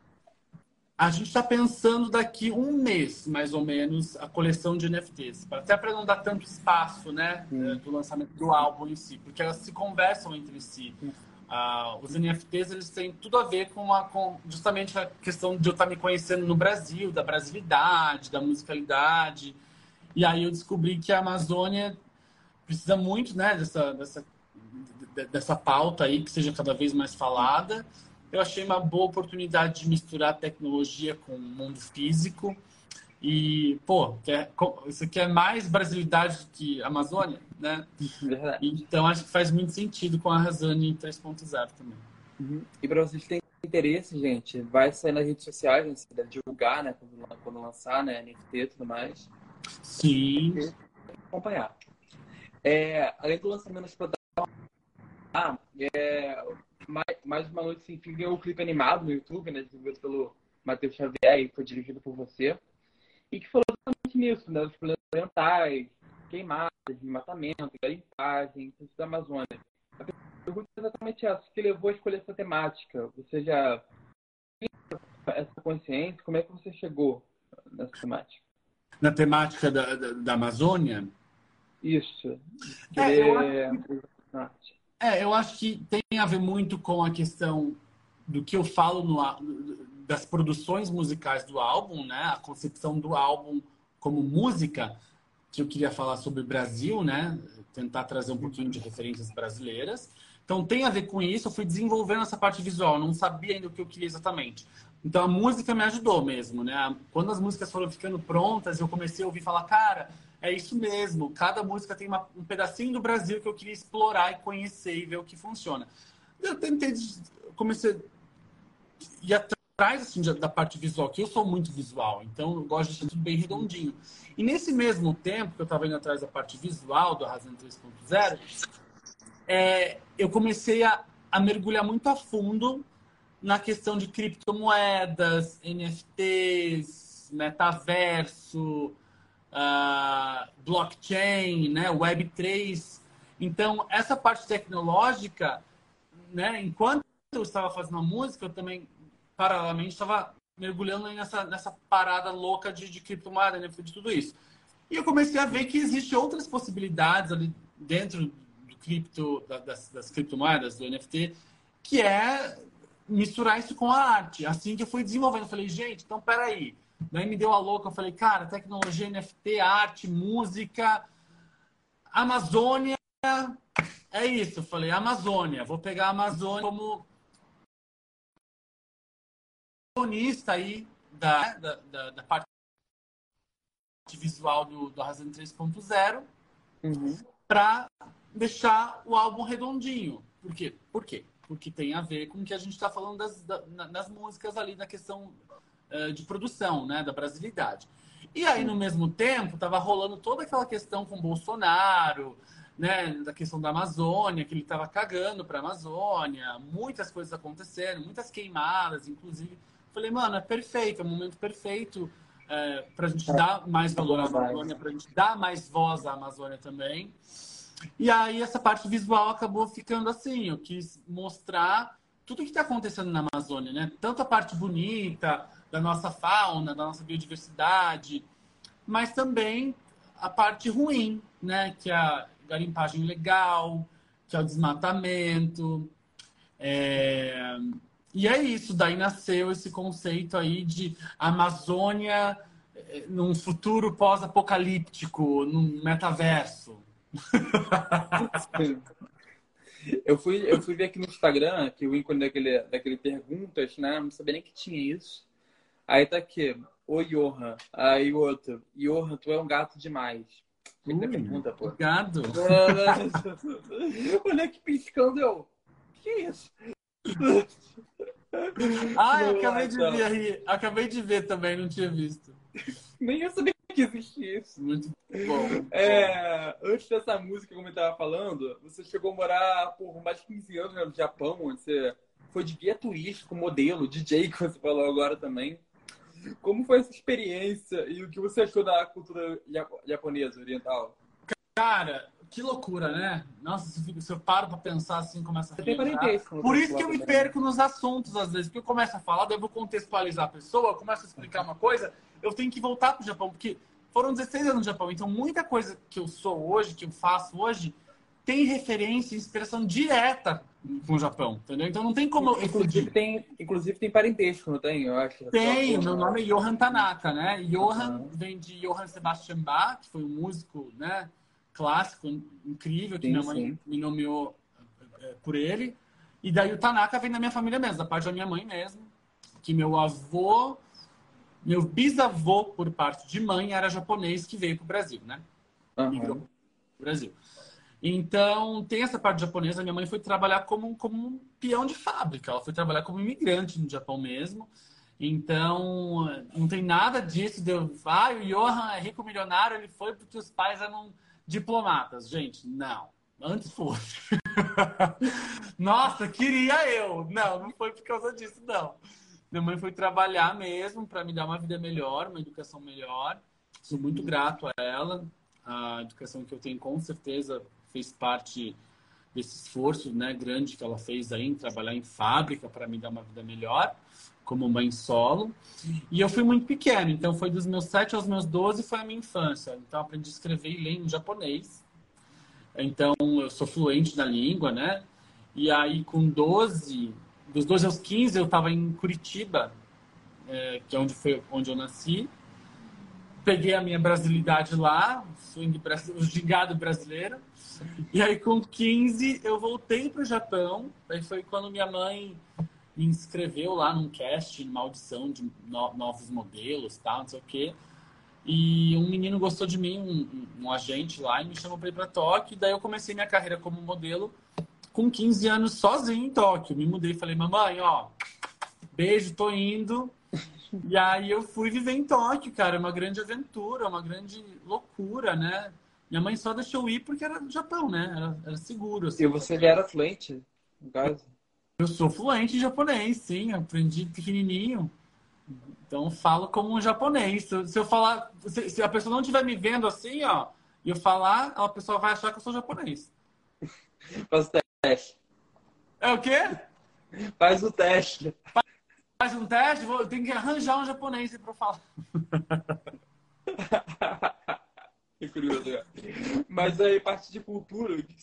A gente está pensando daqui um mês, mais ou menos, a coleção de NFTs. Até para não dar tanto espaço, né, hum. do lançamento do álbum em si, porque elas se conversam entre si. Hum. Uh, os NFTs eles têm tudo a ver com, a, com justamente a questão de eu estar tá me conhecendo no Brasil, da brasilidade, da musicalidade. E aí eu descobri que a Amazônia precisa muito né, dessa, dessa, dessa pauta aí que seja cada vez mais falada. Eu achei uma boa oportunidade de misturar tecnologia com o mundo físico. E, pô, isso aqui é mais brasilidade do que Amazônia, né? Verdade. Então, acho que faz muito sentido com a Razane 3.0 também. Uhum. E para vocês que têm interesse, gente, vai sair nas redes sociais, né? divulgar, né? Quando, quando lançar, né? NFT e tudo mais. Sim. Acompanhar. É, além do lançamento das plataformas, ah, é, mais, mais uma noite sem fim ganhou clipe animado no YouTube, né? Desenvolvido pelo Matheus Xavier e foi dirigido por você e que falou exatamente nisso, né? Os problemas ambientais, queimadas, desmatamento, garimpagem, da Amazônia. A pergunta é exatamente essa, o que levou a escolher essa temática? Você já essa consciência? Como é que você chegou nessa temática? Na temática da, da, da Amazônia? Isso. É, eu acho, é, eu acho que tem a ver muito com a questão do que eu falo no, das produções musicais do álbum, né? A concepção do álbum como música, que eu queria falar sobre o Brasil, né? Tentar trazer um pouquinho de referências brasileiras. Então tem a ver com isso, eu fui desenvolvendo essa parte visual, não sabia ainda o que eu queria exatamente. Então a música me ajudou mesmo, né? Quando as músicas foram ficando prontas, eu comecei a ouvir falar, cara, é isso mesmo, cada música tem uma, um pedacinho do Brasil que eu queria explorar e conhecer e ver o que funciona. Eu tentei, comecei ir atrás assim, da parte visual, que eu sou muito visual, então eu gosto de deixar tudo bem redondinho. E nesse mesmo tempo que eu estava indo atrás da parte visual do Arrasando 3.0, é, eu comecei a, a mergulhar muito a fundo na questão de criptomoedas, NFTs, metaverso, uh, blockchain, né, Web3. Então, essa parte tecnológica, né, enquanto eu estava fazendo a música, eu também paralelamente, estava mergulhando nessa, nessa parada louca de, de criptomoeda, né, de tudo isso. E eu comecei a ver que existem outras possibilidades ali dentro do cripto, das, das criptomoedas, do NFT, que é misturar isso com a arte. Assim que eu fui desenvolvendo, eu falei, gente, então peraí. Daí me deu a louca, eu falei, cara, tecnologia, NFT, arte, música, Amazônia, é isso. Eu falei, Amazônia, vou pegar a Amazônia como protagonista aí da, da, da, da parte visual do, do Arrasando 3.0 uhum. para deixar o álbum redondinho. Por quê? Por quê? Porque tem a ver com o que a gente está falando das, das músicas ali, da questão uh, de produção, né? Da brasilidade. E aí, no mesmo tempo, estava rolando toda aquela questão com Bolsonaro, né? Da questão da Amazônia, que ele estava cagando para a Amazônia, muitas coisas acontecendo, muitas queimadas, inclusive Falei, mano, é perfeito, é o momento perfeito é, para a gente dar mais valor à Amazônia, para a gente dar mais voz à Amazônia também. E aí essa parte visual acabou ficando assim. Eu quis mostrar tudo o que está acontecendo na Amazônia, né? Tanto a parte bonita da nossa fauna, da nossa biodiversidade, mas também a parte ruim, né? Que é a garimpagem ilegal, que é o desmatamento, é, e é isso, daí nasceu esse conceito aí de Amazônia eh, num futuro pós-apocalíptico, num metaverso. Eu fui, eu fui ver aqui no Instagram que o ícone daquele, daquele perguntas, né? Não sabia nem que tinha isso. Aí tá aqui, o Johan. Aí o outro, Johan, tu é um gato demais. Que pergunta, pô. Gado? Olha aqui piscando eu. Que isso? ah, eu acabei de ver aí. Acabei de ver também, não tinha visto. Nem eu sabia que existia isso. Muito bom. É, antes dessa música, como eu estava falando, você chegou a morar por mais de 15 anos no Japão, onde você foi de guia turístico, modelo, DJ, que você falou agora também. Como foi essa experiência e o que você achou da cultura japonesa, oriental? Cara, que loucura, né? Nossa, se eu, se eu paro pra pensar assim, começa a Você tem relembrar. parentesco. Por isso que eu me perco nos assuntos, às vezes, porque eu começo a falar, daí eu vou contextualizar a pessoa, eu começo a explicar uma coisa, eu tenho que voltar pro Japão, porque foram 16 anos no Japão, então muita coisa que eu sou hoje, que eu faço hoje, tem referência, inspiração direta com o Japão, entendeu? Então não tem como eu Inclusive tem, inclusive tem parentesco, não tem? Eu acho. Tem, meu nome é Johan Tanaka, né? Johan vem de Johann Sebastian Bach, que foi um músico, né, clássico, incrível, que Sim, minha mãe sim. me nomeou eh, por ele. E daí o Tanaka vem da minha família mesmo, da parte da minha mãe mesmo, que meu avô, meu bisavô por parte de mãe era japonês que veio pro Brasil, né? Migrou pro Brasil. Então, tem essa parte japonesa. Minha mãe foi trabalhar como, como um peão de fábrica. Ela foi trabalhar como imigrante no Japão mesmo. Então, não tem nada disso de eu... Ah, o Johan é rico milionário, ele foi porque os pais eram diplomatas. Gente, não. Antes fosse. Nossa, queria eu. Não, não foi por causa disso, não. Minha mãe foi trabalhar mesmo para me dar uma vida melhor, uma educação melhor. Sou muito grato a ela. A educação que eu tenho, com certeza, fez parte desse esforço né, grande que ela fez aí em trabalhar em fábrica para me dar uma vida melhor, como mãe solo. E eu fui muito pequeno, então foi dos meus 7 aos meus 12 foi a minha infância. Então aprendi a escrever e ler em japonês. Então eu sou fluente na língua, né? E aí com 12, dos 12 aos 15 eu estava em Curitiba, é, que é onde, foi, onde eu nasci. Peguei a minha brasilidade lá, swing, bras- o gingado brasileiro. E aí, com 15, eu voltei para o Japão. Aí foi quando minha mãe me inscreveu lá num casting, numa audição de no- novos modelos, tal, não sei o quê. E um menino gostou de mim, um, um- agente lá, e me chamou para ir para Tóquio. Daí eu comecei minha carreira como modelo com 15 anos sozinho em Tóquio. Me mudei falei, mamãe, ó, beijo, tô indo. E aí eu fui viver em Tóquio, cara. É uma grande aventura, uma grande loucura, né? Minha mãe só deixou eu ir porque era no Japão, né? Era, era seguro. assim. E você era fluente, no caso? Eu sou fluente em japonês, sim. Aprendi pequenininho. Então falo como um japonês. Se eu, falar, se, se a pessoa não estiver me vendo assim, ó, e eu falar, a pessoa vai achar que eu sou japonês. Faz o teste. É o quê? Faz o teste. Faz um teste, vou, tenho que arranjar um japonês para falar. que curioso, cara. Mas aí, parte de cultura, que.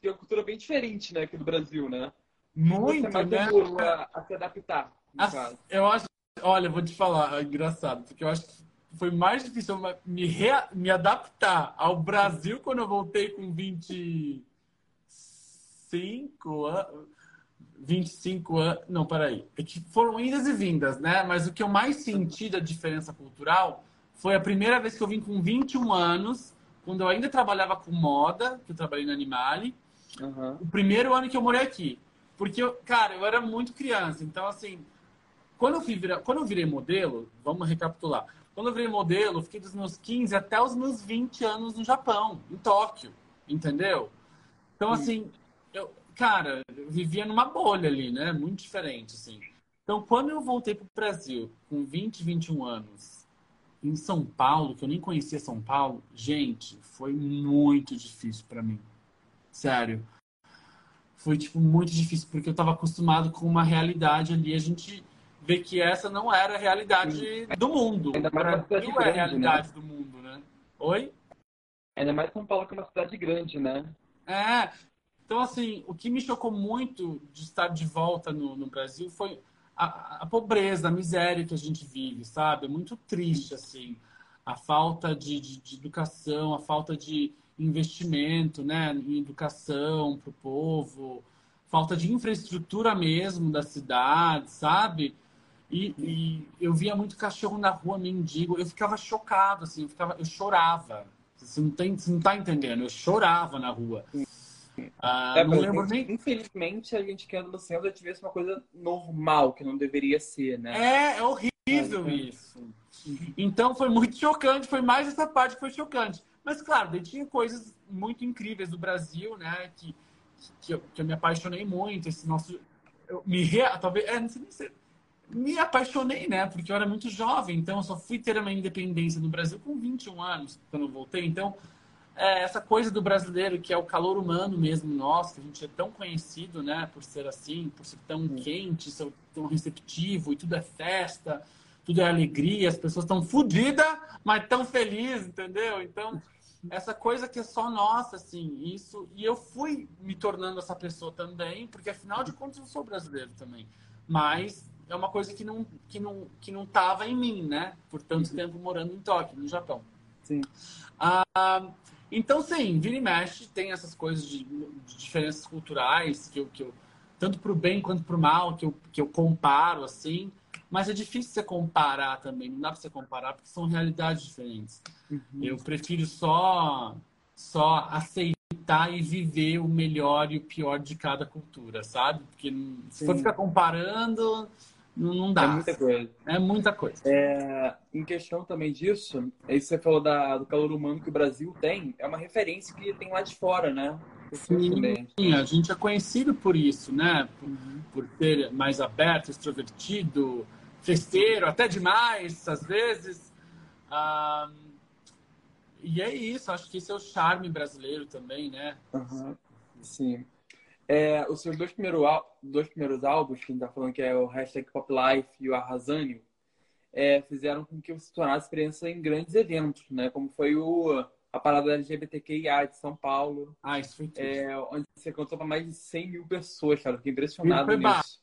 Que é uma cultura bem diferente, né, aqui do Brasil, né? Muito, você né? a, a se adaptar, caso. Eu acho, olha, vou te falar, é engraçado, porque eu acho que foi mais difícil me, rea- me adaptar ao Brasil quando eu voltei com 25 anos. 25 anos. Não, peraí. É que foram idas e vindas, né? Mas o que eu mais senti da diferença cultural foi a primeira vez que eu vim com 21 anos, quando eu ainda trabalhava com moda, que eu trabalhei na Animale Aham. o primeiro ano que eu morei aqui. Porque, eu, cara, eu era muito criança. Então, assim, quando eu, fui virar, quando eu virei modelo, vamos recapitular. Quando eu virei modelo, eu fiquei dos meus 15 até os meus 20 anos no Japão, em Tóquio. Entendeu? Então, assim, eu, cara, eu vivia numa bolha ali, né? Muito diferente, assim. Então, quando eu voltei pro Brasil, com 20, 21 anos, em São Paulo, que eu nem conhecia São Paulo, gente, foi muito difícil para mim. Sério. Foi, tipo, muito difícil, porque eu tava acostumado com uma realidade ali. A gente vê que essa não era a realidade do mundo. Ainda mais uma cidade é a grande, realidade do mundo, né? Oi? Ainda mais São Paulo, que é uma cidade grande, né? É. Então, assim, o que me chocou muito de estar de volta no, no Brasil foi a, a pobreza, a miséria que a gente vive, sabe? É muito triste, assim. A falta de, de, de educação, a falta de investimento, né? Em educação para o povo, falta de infraestrutura mesmo da cidade, sabe? E, e eu via muito cachorro na rua, mendigo. Eu ficava chocado, assim. Eu, ficava, eu chorava. Você não, tem, você não tá entendendo. Eu chorava na rua. Ah, É, não mas, lembro nem. Infelizmente, a gente que anda no vê isso uma coisa normal, que não deveria ser, né? É, é horrível isso. Então foi muito chocante, foi mais essa parte que foi chocante. Mas claro, daí tinha coisas muito incríveis do Brasil, né? Que, que, eu, que eu me apaixonei muito. Esse nosso. Eu me rea, talvez. É, não sei nem se. Me apaixonei, né? Porque eu era muito jovem, então eu só fui ter a minha independência no Brasil com 21 anos, quando eu voltei. Então, é, essa coisa do brasileiro, que é o calor humano mesmo nosso, que a gente é tão conhecido, né, por ser assim, por ser tão quente, ser tão receptivo, e tudo é festa, tudo é alegria, as pessoas estão fodidas, mas tão felizes, entendeu? Então, essa coisa que é só nossa, assim, isso. E eu fui me tornando essa pessoa também, porque afinal de contas eu sou brasileiro também. Mas é uma coisa que não, que não, que não tava em mim, né? Por tanto tempo morando em Tóquio, no Japão. Sim. Ah, então, sim, vira e mexe, tem essas coisas de, de diferenças culturais, que eu, que eu tanto para o bem quanto para o mal, que eu, que eu comparo, assim. Mas é difícil você comparar também, não dá para você comparar, porque são realidades diferentes. Uhum. Eu prefiro só, só aceitar e viver o melhor e o pior de cada cultura, sabe? Porque se for Sim. ficar comparando, não, não dá. É muita coisa. É muita coisa. É, em questão também disso, aí você falou da, do calor humano que o Brasil tem, é uma referência que tem lá de fora, né? Sim, Também. a gente é conhecido por isso, né? Por, Uhum. por ser mais aberto, extrovertido, festeiro, até demais, às vezes. Ah, e é isso, acho que esse é o charme brasileiro também, né? Aham, Sim. É, os seus dois, primeiro, dois primeiros álbuns, que a gente tá falando que é o Hashtag Pop Life e o Arrasânio, é, fizeram com que você se tornasse presença em grandes eventos, né? Como foi o, a parada LGBTQIA de São Paulo, Ah, isso foi tudo. é, onde você cantou para mais de 100 mil pessoas, cara. Fiquei impressionado Foi nisso.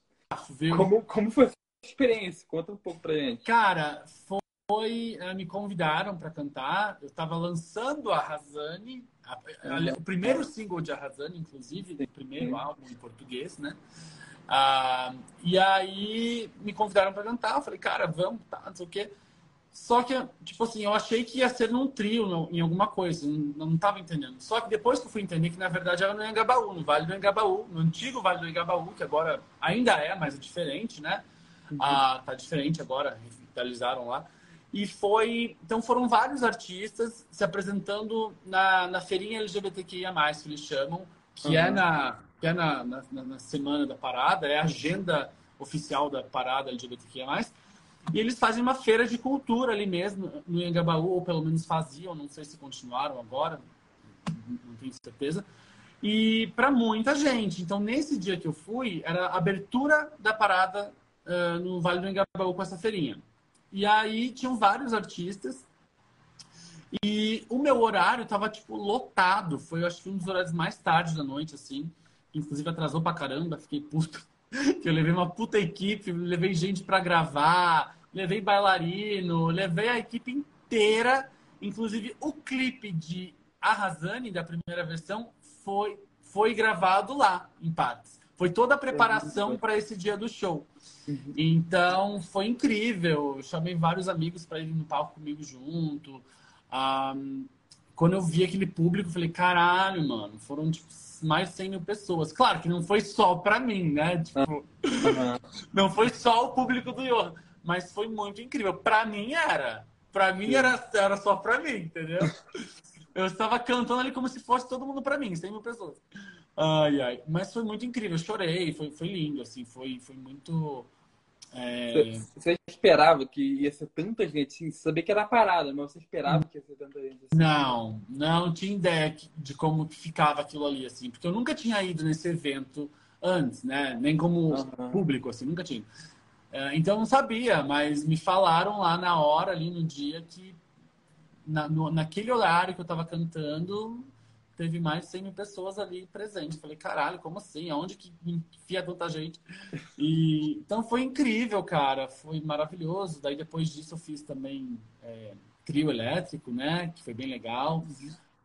viu? Como, como foi experiência? Conta um pouco pra gente. Cara, foi. eh, Me convidaram para cantar. Eu estava lançando a Razane, a- a- o primeiro single de Arrasane, inclusive, o primeiro álbum em português, né? Ah, e aí me convidaram para cantar. Eu falei, cara, vamos, tá, não sei o quê. Só que, tipo assim, eu achei que ia ser num trio, em alguma coisa. Não, não tava entendendo. Só que depois que eu fui entender que, na verdade, era no Engabaú, no Vale do Engabaú, no antigo Vale do Engabaú, que agora ainda é, mas é diferente, né? Ah, tá diferente agora, revitalizaram lá. E foi. Então foram vários artistas se apresentando na, na feirinha LGBTQIA, que eles chamam, que é, Uhum. na, que é na, na, na semana da parada, é a agenda oficial da parada LGBTQIA. E eles fazem uma feira de cultura ali mesmo, no Engabaú, ou pelo menos faziam, não sei se continuaram agora, não tenho certeza. E para muita gente. Então, nesse dia que eu fui, era a abertura da parada no Vale do Engabaú com essa feirinha. E aí tinham vários artistas. E o meu horário tava, tipo, lotado. Foi, eu acho que um dos horários mais tarde da noite, assim. Inclusive atrasou pra caramba, fiquei puto. Que eu levei uma puta equipe, levei gente pra gravar, levei bailarino, levei a equipe inteira. Inclusive o clipe de Arrasane, da primeira versão, foi, foi gravado lá, em partes. Foi toda a preparação para esse dia do show. Então, foi incrível. Eu chamei vários amigos para irem no palco comigo junto. Ah, quando eu vi aquele público, eu falei, caralho, mano, foram tipo, mais de 100 mil pessoas. Claro que não foi só para mim, né? Tipo, Aham. não foi só o público do Johan, mas foi muito incrível. Para mim era. Para mim era, era só para mim, entendeu? Eu estava cantando ali como se fosse todo mundo para mim, 100 mil pessoas. Ai, ai. Mas foi muito incrível. Eu chorei, foi, foi lindo, assim. Foi, foi muito. é, Você, esperava que ia ser tanta gente, você sabia que era parada, mas você esperava que ia ser tanta gente assim? Não, não tinha ideia de como ficava aquilo ali, assim. Porque eu nunca tinha ido nesse evento antes, né? Nem como Aham. público, assim, nunca tinha. É, então não sabia, mas me falaram lá na hora, ali no dia, que na, no- naquele horário que eu tava cantando, teve mais de 100 mil pessoas ali presentes. Falei, caralho, como assim? Aonde que enfia tanta gente? E, então foi incrível, cara. Foi maravilhoso. Daí depois disso eu fiz também é, trio elétrico, né? Que foi bem legal.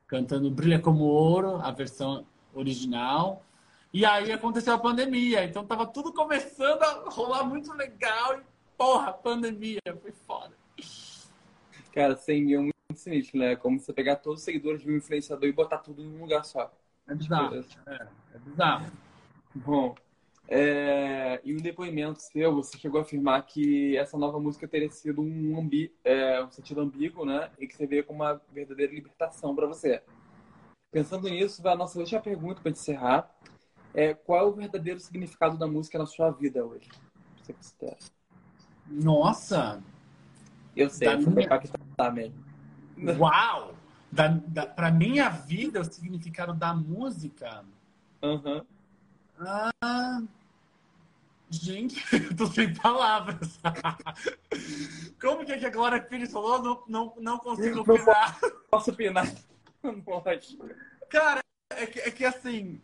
Cantando Brilha Como Ouro, a versão original. E aí aconteceu a pandemia. Então tava tudo começando a rolar muito legal. E, porra, pandemia. Foi foda. Cara, 100 mil sinistro, né? Como você pegar todos os seguidores de um influenciador e botar tudo em um lugar só. É bizarro. É, é bizarro. Bom, é, em um depoimento seu, você chegou a afirmar que essa nova música teria sido um, ambi, é, um sentido ambíguo, né? E que você vê como uma verdadeira libertação para você. Pensando nisso, vai a nossa última pergunta para encerrar. É, qual é o verdadeiro significado da música na sua vida hoje? Você considera? Nossa! Eu sei, Da vou minha- tá mesmo. Uau! da, da, pra minha vida, o significado da música. Aham. Ah, gente, eu tô sem palavras. Como que é que a Glória Pires falou? Não, não, não consigo Não opinar. Posso opinar? Não pode. Cara, é que, é que assim.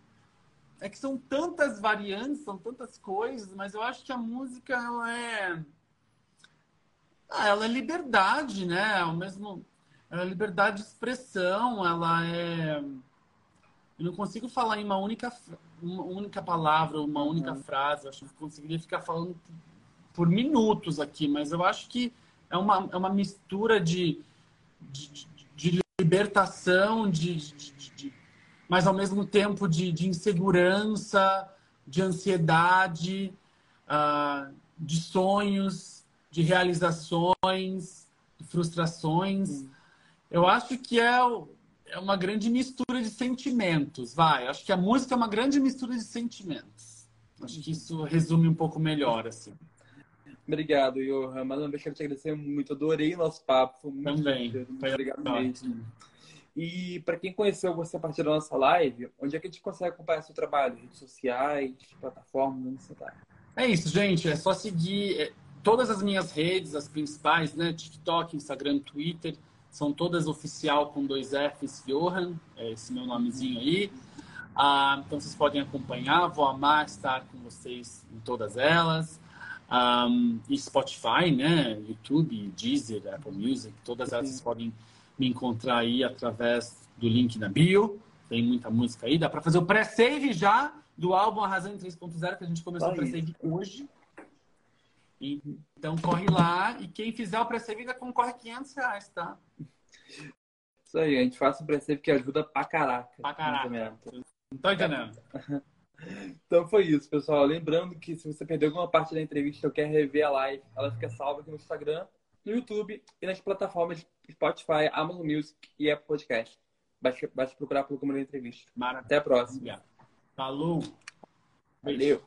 É que são tantas variantes, são tantas coisas, mas eu acho que a música, ela é. Ah, ela é liberdade, né? Ao mesmo. Ela é liberdade de expressão, ela é. Eu não consigo falar em uma única, uma única palavra, uma única frase. Eu acho que eu conseguiria ficar falando por minutos aqui, mas eu acho que é uma, é uma mistura de, de, de- libertação, de, de- de- mas ao mesmo tempo de, de insegurança, de ansiedade, ah, de sonhos, de realizações, de frustrações. Eu acho que é, é uma grande mistura de sentimentos, vai. Acho que a música é uma grande mistura de sentimentos. Acho que isso resume um pouco melhor, assim. Obrigado, Johan. Mais uma vez quero te agradecer muito. Adorei o nosso papo. Foi muito Também. Muito obrigado mesmo. E para quem conheceu você a partir da nossa live, onde é que a gente consegue acompanhar seu trabalho? Redes sociais, plataformas, onde você tá? É isso, gente. É só seguir é, todas as minhas redes, as principais, né? TikTok, Instagram, Twitter. São todas oficial com dois Fs, Johan. É esse meu nomezinho aí. Ah, então vocês podem acompanhar. Vou amar estar com vocês em todas elas. Ah, e Spotify, né? YouTube, Deezer, Apple Music. Todas elas vocês podem me encontrar aí através do link na bio. Tem muita música aí. Dá para fazer o pré-save já do álbum Arrasando 3.0, que a gente começou o pré-save hoje. E- Então corre lá e quem fizer o pré-save ainda concorre a 500 reais, tá? Isso aí, a gente faz o preceito que ajuda pra caraca. Pra caraca. Não tô entendendo. Então foi isso, pessoal. Lembrando que se você perdeu alguma parte da entrevista ou quer rever a live, ela fica salva aqui no Instagram, no YouTube e nas plataformas Spotify, Amazon Music e Apple Podcast. Basta, basta procurar pelo Câmara da Entrevista. Maravilha. Até a próxima. Falou. Valeu.